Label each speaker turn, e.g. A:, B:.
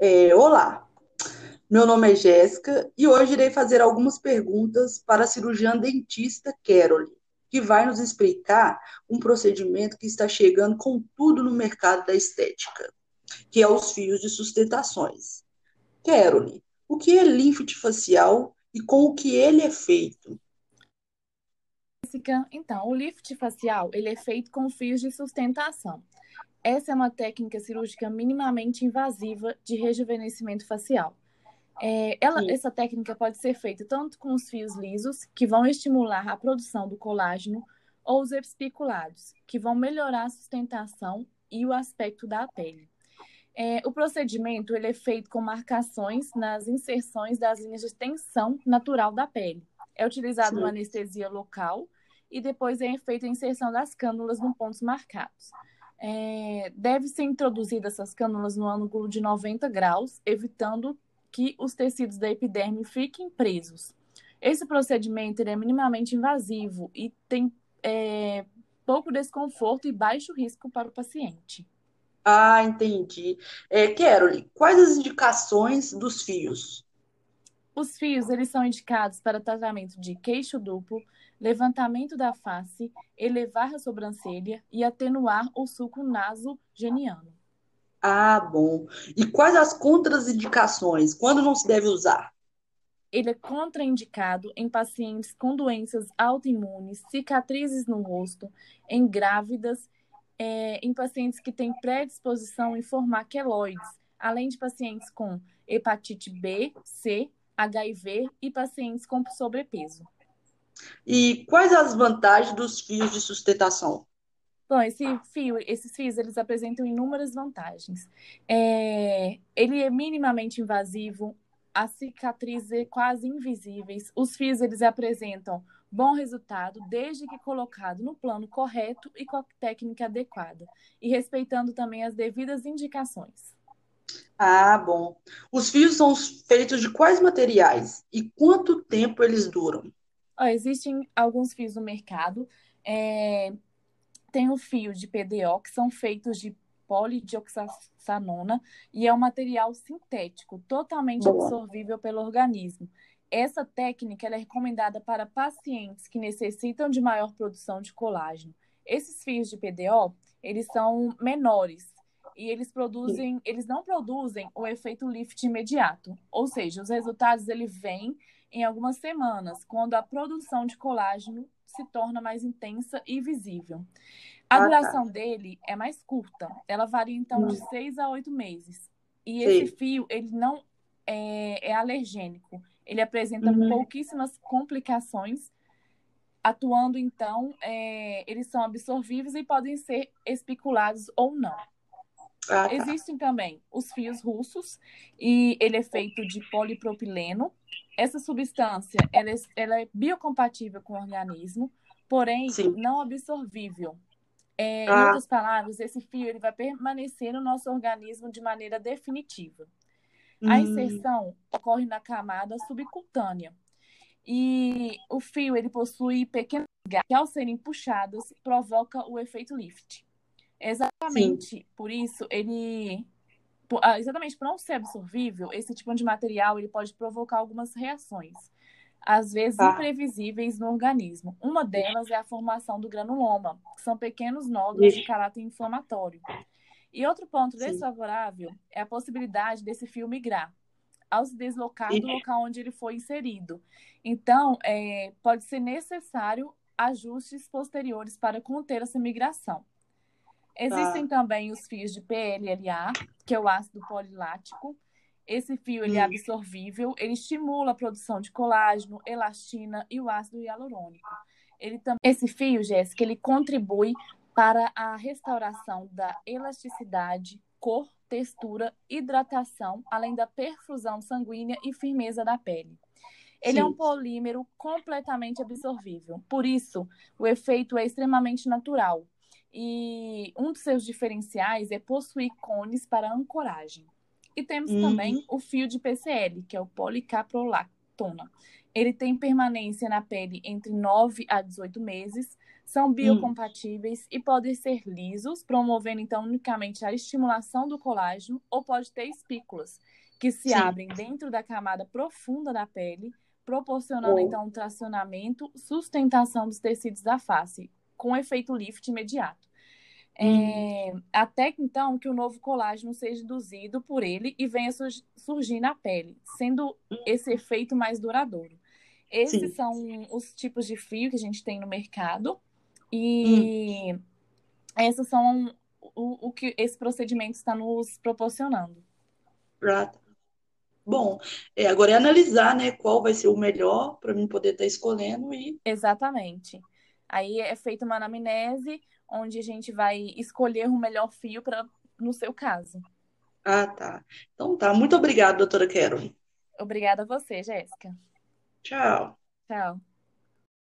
A: É, olá, meu nome é Jéssica e hoje irei fazer algumas perguntas para a cirurgiã dentista Carole, que vai nos explicar um procedimento que está chegando com tudo no mercado da estética, que é os fios de sustentações. Carole, o que é lift facial e com o que ele é feito?
B: Então, o lift facial ele é feito com fios de sustentação. Essa é uma técnica cirúrgica minimamente invasiva de rejuvenescimento facial. É, ela, essa técnica pode ser feita tanto com os fios lisos, que vão estimular a produção do colágeno, ou os espiculados, que vão melhorar a sustentação e o aspecto da pele. É, o procedimento ele é feito com marcações nas inserções das linhas de tensão natural da pele. É utilizado Sim. uma anestesia local e depois é feita a inserção das cânulas em pontos marcados. É, deve ser introduzida essas cânulas no ângulo de 90 graus, evitando que os tecidos da epiderme fiquem presos. Esse procedimento é minimamente invasivo e tem é, pouco desconforto e baixo risco para o paciente.
A: Ah, entendi. É, Carole, quais as indicações dos fios?
B: Os fios, eles são indicados para tratamento de queixo duplo, levantamento da face, elevar a sobrancelha e atenuar o suco nasogeniano.
A: Ah, bom. E quais as contraindicações? Quando não se deve usar?
B: Ele é contraindicado em pacientes com doenças autoimunes, cicatrizes no rosto, em grávidas, é, em pacientes que têm predisposição em formar queloides, além de pacientes com hepatite B, C, HIV e pacientes com sobrepeso.
A: E quais as vantagens dos fios de sustentação?
B: Bom, esse fio, esses fios, eles apresentam inúmeras vantagens. É, ele é minimamente invasivo, as cicatrizes é quase invisíveis. Os fios, eles apresentam bom resultado desde que colocado no plano correto e com a técnica adequada, e respeitando também as devidas indicações.
A: Ah, bom. Os fios são feitos de quais materiais e quanto tempo eles duram?
B: existem alguns fios no mercado. É, tem o fio de PDO, que são feitos de polidioxanona e é um material sintético, totalmente Boa. absorvível pelo organismo. Essa técnica é recomendada para pacientes que necessitam de maior produção de colágeno. Esses fios de PDO, eles são menores e eles produzem, eles não produzem o efeito lift imediato, ou seja, os resultados ele vêm em algumas semanas, quando a produção de colágeno se torna mais intensa e visível. A ah, tá. duração tá. dele é mais curta. Ela varia, então, de hum. seis a oito meses. E Sim. esse fio, ele não é, é alergênico. Ele apresenta uhum. pouquíssimas complicações. Atuando, então, é, eles são absorvíveis e podem ser espiculados ou não. Ah, tá. Existem também os fios russos, e ele é feito de polipropileno, essa substância ela é, ela é biocompatível com o organismo, porém Sim. não absorvível. É, ah. Em outras palavras, esse fio ele vai permanecer no nosso organismo de maneira definitiva. Hum. A inserção ocorre na camada subcutânea. E o fio ele possui pequenas que, ao serem puxadas, provoca o efeito lift. Exatamente Sim. por isso, ele ah, exatamente por não ser absorvível, esse tipo de material ele pode provocar algumas reações, às vezes ah. imprevisíveis no organismo. Uma delas é a formação do granuloma, que são pequenos nódulos de caráter inflamatório. E outro ponto Sim. desfavorável é a possibilidade desse fio migrar ao se deslocar do local onde ele foi inserido. Então, é, pode ser necessário ajustes posteriores para conter essa migração. Existem tá. também os fios de PLLA, que é o ácido polilático. Esse fio ele é hum. absorvível, ele estimula a produção de colágeno, elastina e o ácido hialurônico. Ele também, esse fio, Jéssica, ele contribui para a restauração da elasticidade, cor, textura, hidratação, além da perfusão sanguínea e firmeza da pele. Ele Sim. é um polímero completamente absorvível. Por isso, o efeito é extremamente natural. E um dos seus diferenciais é possuir cones para ancoragem. E temos hum. também o fio de PCL, que é o policaprolacto, acetona. Ele tem permanência na pele entre 9 a 18 meses, são biocompatíveis e podem ser lisos, promovendo então unicamente a estimulação do colágeno, ou pode ter espículas, que se
A: Sim.
B: abrem dentro da camada profunda da pele, proporcionando
A: Oh.
B: então um tracionamento, sustentação dos tecidos da face, com efeito lift imediato. É, até que então que o novo colágeno seja induzido por ele e venha sur- surgir na pele, sendo esse efeito mais duradouro. Esses
A: Sim.
B: são os tipos de fio que a gente tem no mercado e esses são o, o que esse procedimento está nos proporcionando.
A: Prata. Bom, é, agora é analisar, né, qual vai ser o melhor para mim poder estar escolhendo e
B: Exatamente. Aí é feita uma anamnese, onde a gente vai escolher o melhor fio para no seu caso.
A: ah, tá. Então tá. Muito obrigada, doutora Carol.
B: Obrigada a você, Jéssica.
A: Tchau.
B: Tchau.